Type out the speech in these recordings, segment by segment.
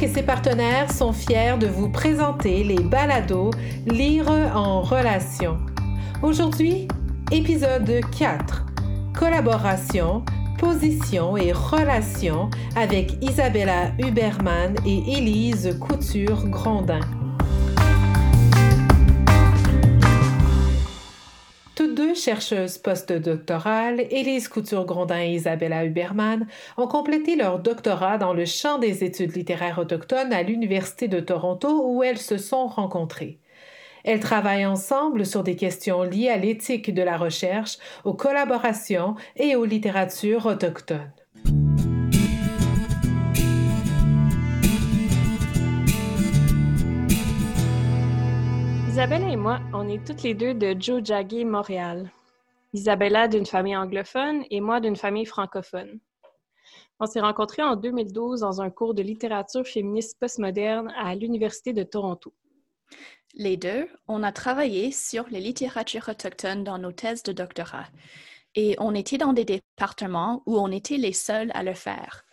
Et ses partenaires sont fiers de vous présenter les balados Lire en relation. Aujourd'hui, épisode 4. Collaboration, position et relation avec Isabella Huberman et Élise Couture-Grondin. Deux chercheuses postdoctorales, Élise Couture-Grondin et Isabella Huberman, ont complété leur doctorat dans le champ des études littéraires autochtones à l'Université de Toronto où elles se sont rencontrées. Elles travaillent ensemble sur des questions liées à l'éthique de la recherche, aux collaborations et aux littératures autochtones. Isabella et moi, on est toutes les deux de Jojagi, Montréal. Isabella d'une famille anglophone et moi d'une famille francophone. On s'est rencontrés en 2012 dans un cours de littérature féministe postmoderne à l'Université de Toronto. Les deux, on a travaillé sur les littératures autochtones dans nos thèses de doctorat et on était dans des départements où on était les seuls à le faire.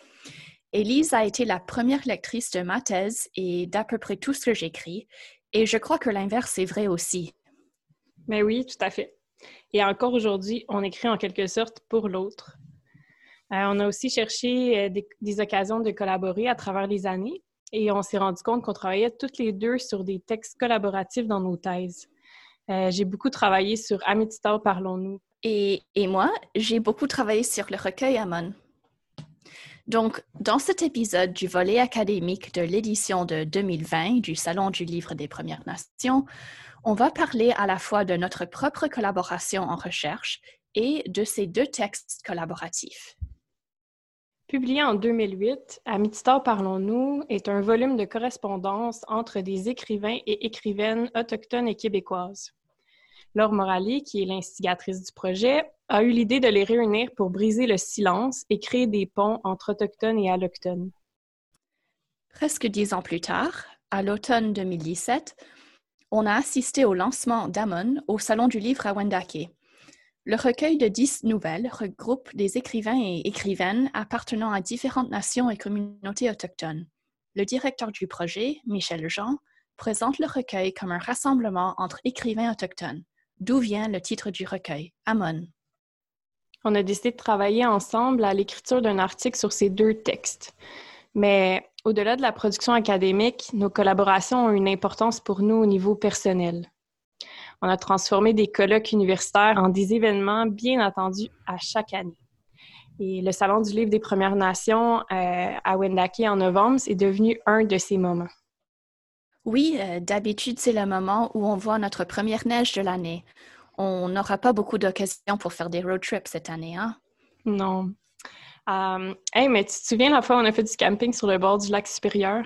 Élise a été la première lectrice de ma thèse et d'à peu près tout ce que j'écris, et je crois que l'inverse est vrai aussi. Mais oui, tout à fait. Et encore aujourd'hui, on écrit en quelque sorte pour l'autre. Euh, on a aussi cherché euh, des, occasions de collaborer à travers les années et on s'est rendu compte qu'on travaillait toutes les deux sur des textes collaboratifs dans nos thèses. Euh, j'ai beaucoup travaillé sur Amitistar, parlons-nous. Et, et moi, j'ai beaucoup travaillé sur le recueil Amon. Donc, dans cet épisode du volet académique de l'édition de 2020 du Salon du Livre des Premières Nations, on va parler à la fois de notre propre collaboration en recherche et de ces deux textes collaboratifs. Publié en 2008, Amitistar Parlons-nous est un volume de correspondance entre des écrivains et écrivaines autochtones et québécoises. Laure Morali, qui est l'instigatrice du projet, a eu l'idée de les réunir pour briser le silence et créer des ponts entre autochtones et allochtones. Presque dix ans plus tard, à l'automne 2017, on a assisté au lancement d'Amon au Salon du Livre à Wendake. Le recueil de dix nouvelles regroupe des écrivains et écrivaines appartenant à différentes nations et communautés autochtones. Le directeur du projet, Michel Jean, présente le recueil comme un rassemblement entre écrivains autochtones. D'où vient le titre du recueil, Amon? On a décidé de travailler ensemble à l'écriture d'un article sur ces deux textes. Mais au-delà de la production académique, nos collaborations ont une importance pour nous au niveau personnel. On a transformé des colloques universitaires en des événements bien attendus à chaque année. Et le Salon du Livre des Premières Nations euh, à Wendake en novembre, c'est devenu un de ces moments. Oui, euh, d'habitude, c'est le moment où on voit notre première neige de l'année. On n'aura pas beaucoup d'occasions pour faire des road trips cette année, hein? Non. Euh, hey, mais tu te souviens la fois où on a fait du camping sur le bord du lac supérieur?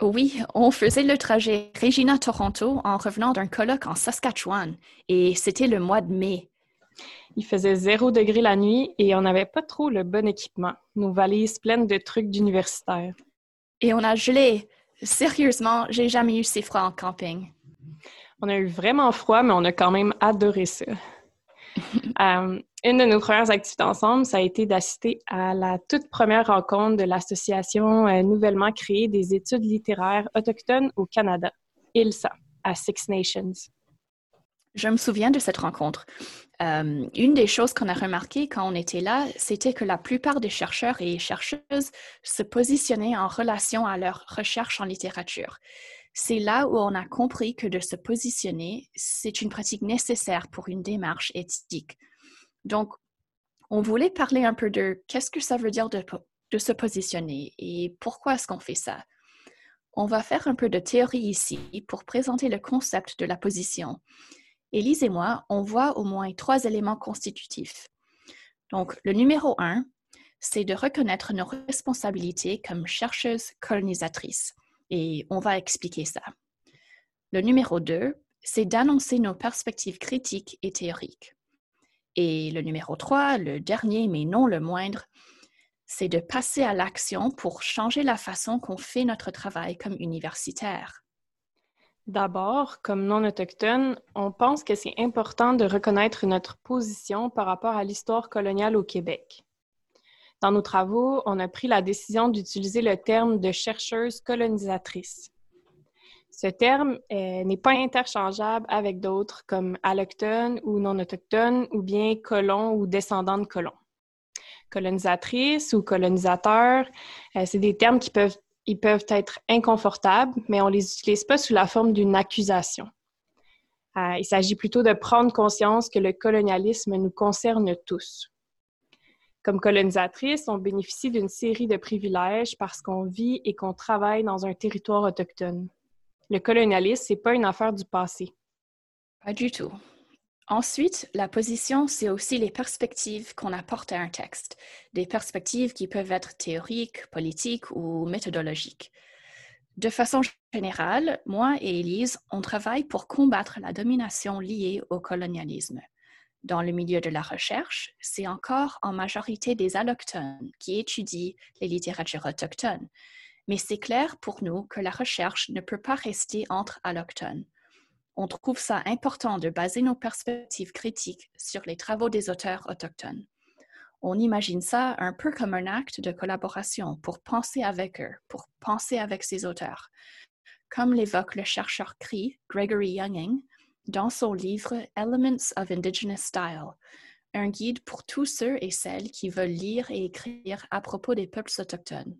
Oui, on faisait le trajet Regina-Toronto en revenant d'un colloque en Saskatchewan et c'était le mois de mai. Il faisait zéro degré la nuit et on n'avait pas trop le bon équipement, nos valises pleines de trucs d'universitaires. Et on a gelé. Sérieusement, j'ai jamais eu si froid en camping. On a eu vraiment froid, mais on a quand même adoré ça. Euh, une de nos premières activités ensemble, ça a été d'assister à la toute première rencontre de l'association euh, nouvellement créée des études littéraires autochtones au Canada, ILSA, à Six Nations. Je me souviens de cette rencontre. Euh, une des choses qu'on a remarqué quand on était là, c'était que la plupart des chercheurs et chercheuses se positionnaient en relation à leur recherche en littérature. C'est là où on a compris que de se positionner, c'est une pratique nécessaire pour une démarche éthique. Donc, on voulait parler un peu de qu'est-ce que ça veut dire de, de se positionner et pourquoi est-ce qu'on fait ça. On va faire un peu de théorie ici pour présenter le concept de la position Élise et moi, on voit au moins trois éléments constitutifs. Donc, le numéro un, c'est de reconnaître nos responsabilités comme chercheuses colonisatrices. Et on va expliquer ça. Le numéro deux, c'est d'annoncer nos perspectives critiques et théoriques. Et le numéro trois, le dernier mais non le moindre, c'est de passer à l'action pour changer la façon qu'on fait notre travail comme universitaire. D'abord, comme non autochtone, on pense que c'est important de reconnaître notre position par rapport à l'histoire coloniale au Québec. Dans nos travaux, on a pris la décision d'utiliser le terme de chercheuse colonisatrice. Ce terme euh, n'est pas interchangeable avec d'autres comme allochtone ou non autochtone ou bien colon ou descendant de colon. Colonisatrice ou colonisateur, euh, c'est des termes qui peuvent, ils peuvent être inconfortables, mais on les utilise pas sous la forme d'une accusation. Euh, il s'agit plutôt de prendre conscience que le colonialisme nous concerne tous. Comme colonisatrice, on bénéficie d'une série de privilèges parce qu'on vit et qu'on travaille dans un territoire autochtone. Le colonialisme, c'est pas une affaire du passé. Pas du tout. Ensuite, la position, c'est aussi les perspectives qu'on apporte à un texte, des perspectives qui peuvent être théoriques, politiques ou méthodologiques. De façon générale, moi et Élise, on travaille pour combattre la domination liée au colonialisme. Dans le milieu de la recherche, c'est encore en majorité des allochtones qui étudient les littératures autochtones, mais c'est clair pour nous que la recherche ne peut pas rester entre allochtones. On trouve ça important de baser nos perspectives critiques sur les travaux des auteurs autochtones on imagine ça un peu comme un acte de collaboration pour penser avec eux, pour penser avec ces auteurs. Comme l'évoque le chercheur Cree, Gregory Younging, dans son livre Elements of Indigenous Style, un guide pour tous ceux et celles qui veulent lire et écrire à propos des peuples autochtones.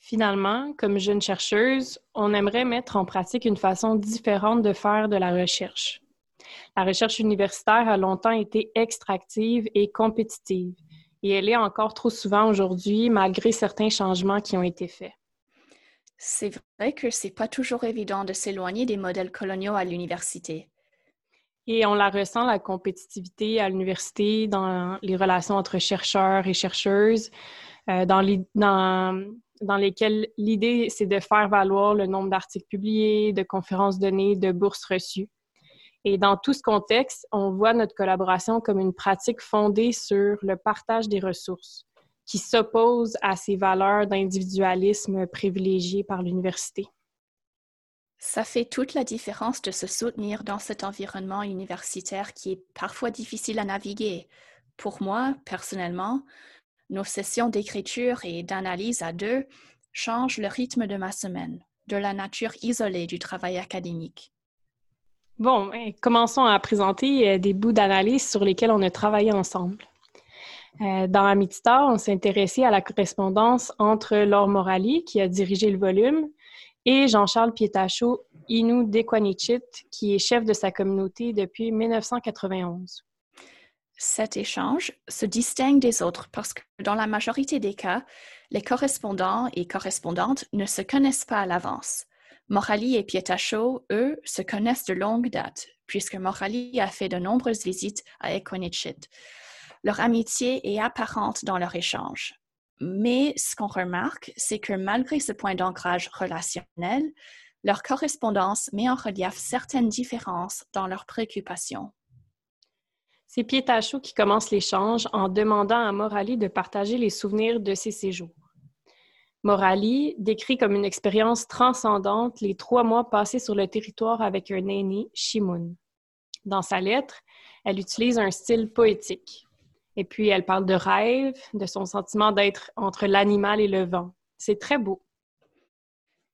Finalement, comme jeune chercheuse, on aimerait mettre en pratique une façon différente de faire de la recherche. La recherche universitaire a longtemps été extractive et compétitive, et elle est encore trop souvent aujourd'hui, malgré certains changements qui ont été faits. C'est vrai que c'est pas toujours évident de s'éloigner des modèles coloniaux à l'université. Et on la ressent, la compétitivité à l'université, dans les relations entre chercheurs et chercheuses, euh, dans, dans, dans lesquelles l'idée, c'est de faire valoir le nombre d'articles publiés, de conférences données, de bourses reçues. Et dans tout ce contexte, on voit notre collaboration comme une pratique fondée sur le partage des ressources, qui s'oppose à ces valeurs d'individualisme privilégiées par l'université. Ça fait toute la différence de se soutenir dans cet environnement universitaire qui est parfois difficile à naviguer. Pour moi, personnellement, nos sessions d'écriture et d'analyse à deux changent le rythme de ma semaine, de la nature isolée du travail académique. Bon, ben, commençons à présenter euh, des bouts d'analyse sur lesquels on a travaillé ensemble. Euh, dans Amitita, on s'est intéressé à la correspondance entre Laure Morali, qui a dirigé le volume, et Jean-Charles Pietachot, Inou Dekwanichit, qui est chef de sa communauté depuis 1991. Cet échange se distingue des autres parce que dans la majorité des cas, les correspondants et correspondantes ne se connaissent pas à l'avance. Morali et Pietachot, eux, se connaissent de longue date, puisque Morali a fait de nombreuses visites à Equanichit. Leur amitié est apparente dans leur échange. Mais ce qu'on remarque, c'est que malgré ce point d'ancrage relationnel, leur correspondance met en relief certaines différences dans leurs préoccupations. C'est Pietachot qui commence l'échange en demandant à Morali de partager les souvenirs de ses séjours. Morali décrit comme une expérience transcendante les trois mois passés sur le territoire avec un aîné, Shimoun. Dans sa lettre, elle utilise un style poétique. Et puis, elle parle de rêve, de son sentiment d'être entre l'animal et le vent. C'est très beau.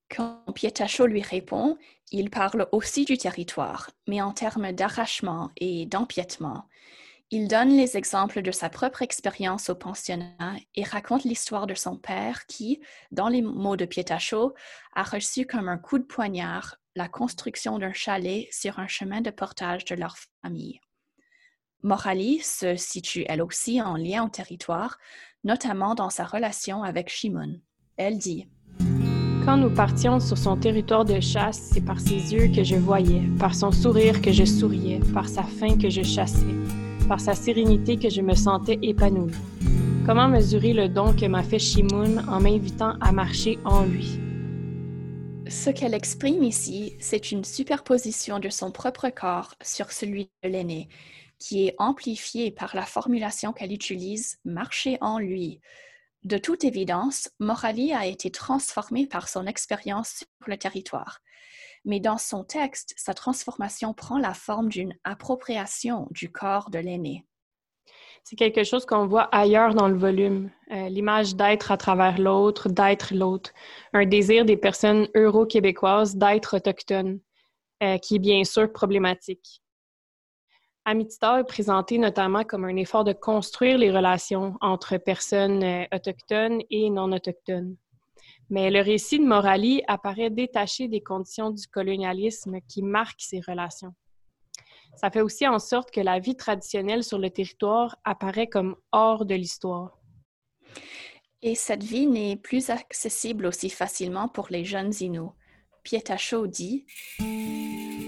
Quand Pietachot lui répond, il parle aussi du territoire, mais en termes d'arrachement et d'empiètement. Il donne les exemples de sa propre expérience au pensionnat et raconte l'histoire de son père qui, dans les mots de Pietachot, a reçu comme un coup de poignard la construction d'un chalet sur un chemin de portage de leur famille. Morali se situe elle aussi en lien au territoire, notamment dans sa relation avec Shimon. Elle dit Quand nous partions sur son territoire de chasse, c'est par ses yeux que je voyais, par son sourire que je souriais, par sa faim que je chassais par sa sérénité que je me sentais épanouie. Comment mesurer le don que m'a fait Shimoun en m'invitant à marcher en lui? Ce qu'elle exprime ici, c'est une superposition de son propre corps sur celui de l'aîné, qui est amplifié par la formulation qu'elle utilise marcher en lui. De toute évidence, Morali a été transformée par son expérience sur le territoire mais dans son texte, sa transformation prend la forme d'une appropriation du corps de l'aîné. C'est quelque chose qu'on voit ailleurs dans le volume. Euh, l'image d'être à travers l'autre, d'être l'autre. Un désir des personnes euro-québécoises d'être autochtones, euh, qui est bien sûr problématique. Amitié est présenté notamment comme un effort de construire les relations entre personnes euh, autochtones et non autochtones. Mais le récit de Morali apparaît détaché des conditions du colonialisme qui marquent ces relations. Ça fait aussi en sorte que la vie traditionnelle sur le territoire apparaît comme hors de l'histoire. Et cette vie n'est plus accessible aussi facilement pour les jeunes Inuits. Pietacho dit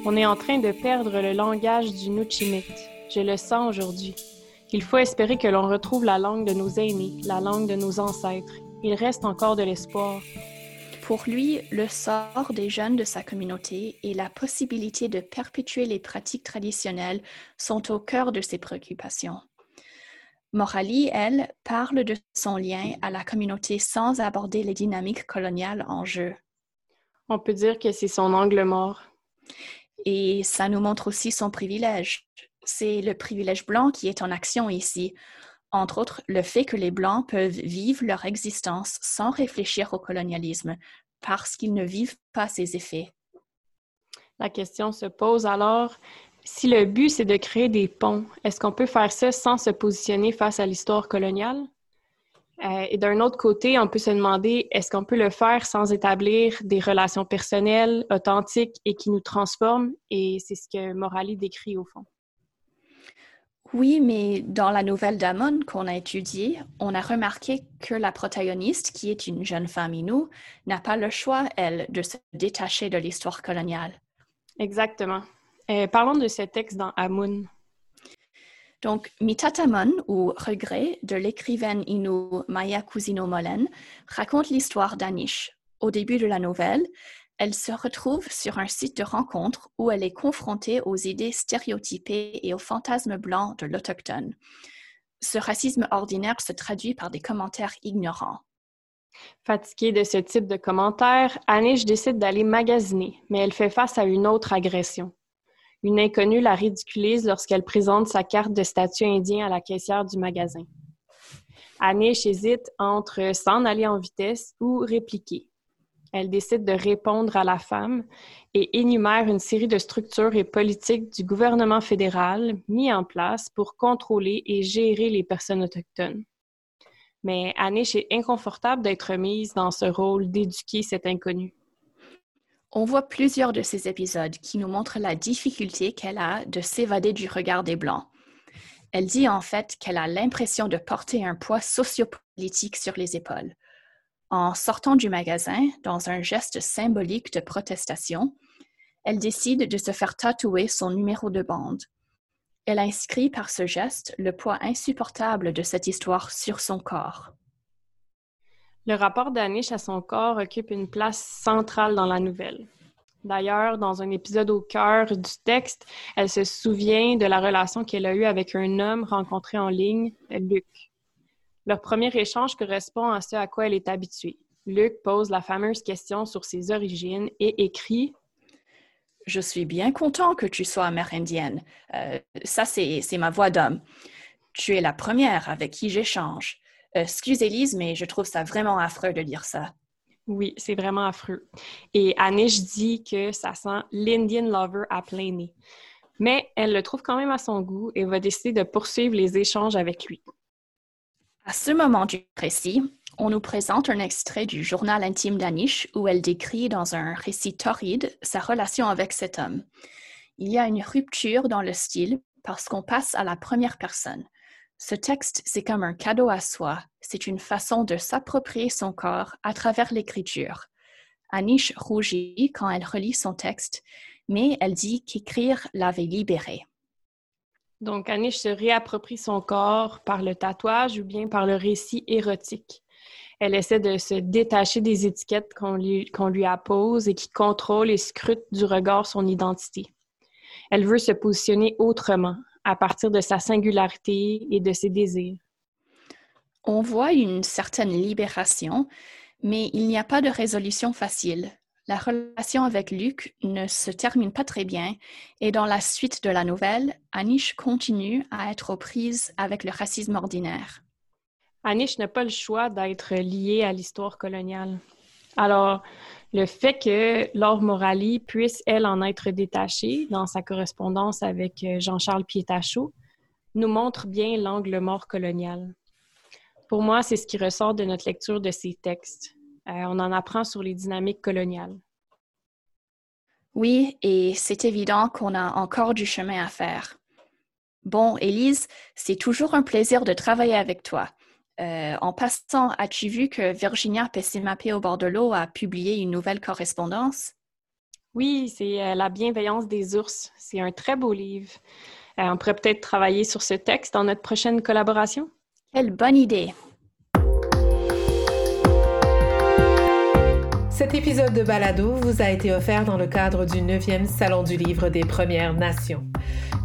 On est en train de perdre le langage du Nuchimit. Je le sens aujourd'hui. Il faut espérer que l'on retrouve la langue de nos aînés, la langue de nos ancêtres. Il reste encore de l'espoir. Pour lui, le sort des jeunes de sa communauté et la possibilité de perpétuer les pratiques traditionnelles sont au cœur de ses préoccupations. Morali, elle, parle de son lien à la communauté sans aborder les dynamiques coloniales en jeu. On peut dire que c'est son angle mort. Et ça nous montre aussi son privilège. C'est le privilège blanc qui est en action ici, entre autres le fait que les Blancs peuvent vivre leur existence sans réfléchir au colonialisme parce qu'ils ne vivent pas ses effets. La question se pose alors, si le but c'est de créer des ponts, est-ce qu'on peut faire ça sans se positionner face à l'histoire coloniale? Euh, et d'un autre côté, on peut se demander, est-ce qu'on peut le faire sans établir des relations personnelles, authentiques et qui nous transforment? Et c'est ce que Morali décrit au fond. Oui, mais dans la nouvelle d'Amon qu'on a étudiée, on a remarqué que la protagoniste, qui est une jeune femme inou, n'a pas le choix, elle, de se détacher de l'histoire coloniale. Exactement. Euh, parlons de ce texte dans Amun. Donc, Mitatamon, ou Regret, de l'écrivaine inou Maya Cousino Molen, raconte l'histoire d'Anish. Au début de la nouvelle, elle se retrouve sur un site de rencontre où elle est confrontée aux idées stéréotypées et aux fantasmes blancs de l'autochtone. Ce racisme ordinaire se traduit par des commentaires ignorants. Fatiguée de ce type de commentaires, Anish décide d'aller magasiner, mais elle fait face à une autre agression. Une inconnue la ridiculise lorsqu'elle présente sa carte de statut indien à la caissière du magasin. Anish hésite entre s'en aller en vitesse ou répliquer. Elle décide de répondre à la femme et énumère une série de structures et politiques du gouvernement fédéral mis en place pour contrôler et gérer les personnes autochtones. Mais Anish est inconfortable d'être mise dans ce rôle d'éduquer cet inconnu. On voit plusieurs de ces épisodes qui nous montrent la difficulté qu'elle a de s'évader du regard des Blancs. Elle dit en fait qu'elle a l'impression de porter un poids sociopolitique sur les épaules en sortant du magasin, dans un geste symbolique de protestation, elle décide de se faire tatouer son numéro de bande. Elle inscrit par ce geste le poids insupportable de cette histoire sur son corps. Le rapport d'Anish à son corps occupe une place centrale dans la nouvelle. D'ailleurs, dans un épisode au cœur du texte, elle se souvient de la relation qu'elle a eue avec un homme rencontré en ligne, Luc. Leur premier échange correspond à ce à quoi elle est habituée. Luc pose la fameuse question sur ses origines et écrit Je suis bien content que tu sois amérindienne. Euh, ça, c'est ma voix d'homme. Tu es la première avec qui j'échange. Euh, excuse Élise, mais je trouve ça vraiment affreux de dire ça. Oui, c'est vraiment affreux. Et Anish dit que ça sent l'Indian lover à plein nez. Mais elle le trouve quand même à son goût et va décider de poursuivre les échanges avec lui. À ce moment du récit, on nous présente un extrait du journal intime d'Anish où elle décrit dans un récit torride sa relation avec cet homme. Il y a une rupture dans le style parce qu'on passe à la première personne. Ce texte, c'est comme un cadeau à soi. C'est une façon de s'approprier son corps à travers l'écriture. Anish rougit quand elle relit son texte, mais elle dit qu'écrire l'avait libérée. Donc, Anish se réapproprie son corps par le tatouage ou bien par le récit érotique. Elle essaie de se détacher des étiquettes qu'on lui, lui appose et qui contrôlent et scrutent du regard son identité. Elle veut se positionner autrement, à partir de sa singularité et de ses désirs. On voit une certaine libération, mais il n'y a pas de résolution facile. la relation avec Luc ne se termine pas très bien et dans la suite de la nouvelle, Anish continue à être aux prises avec le racisme ordinaire. Anish n'a pas le choix d'être lié à l'histoire coloniale. Alors, le fait que Laure Morali puisse, elle, en être détachée dans sa correspondance avec euh, Jean-Charles Pietachot nous montre bien l'angle mort colonial. Pour moi, c'est ce qui ressort de notre lecture de ces textes. Euh, on en apprend sur les dynamiques coloniales. Oui, et c'est évident qu'on a encore du chemin à faire. Bon, Élise, c'est toujours un plaisir de travailler avec toi. Euh, en passant, as-tu vu que Virginia Pessimapé au bord de l'eau a publié une nouvelle correspondance? Oui, c'est euh, La bienveillance des ours. C'est un très beau livre. on pourrait peut-être travailler sur ce texte dans notre prochaine collaboration. Quelle bonne idée! Cet épisode de Balado vous a été offert dans le cadre du 9e Salon du Livre des Premières Nations.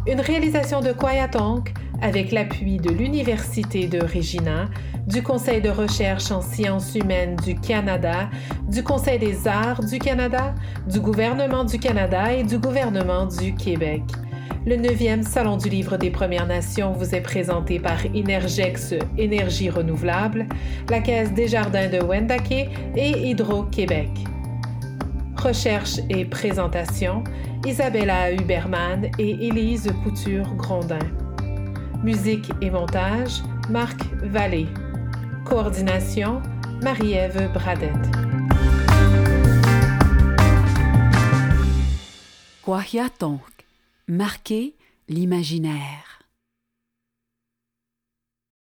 Une réalisation de Kwayatonk avec l'appui de l'Université de Regina, du Conseil de recherche en sciences humaines du Canada, du Conseil des arts du Canada, du gouvernement du Canada et du gouvernement du Québec. Le 9e Salon du Livre des Premières Nations vous est présenté par Inergex Énergie Renouvelable, la Caisse des Jardins de Wendake et Hydro-Québec. Recherche et présentation, Isabella Huberman et Élise Couture-Grondin. Musique et montage, Marc Vallée. Coordination, Marie-Ève Bradette. Marquer l'imaginaire.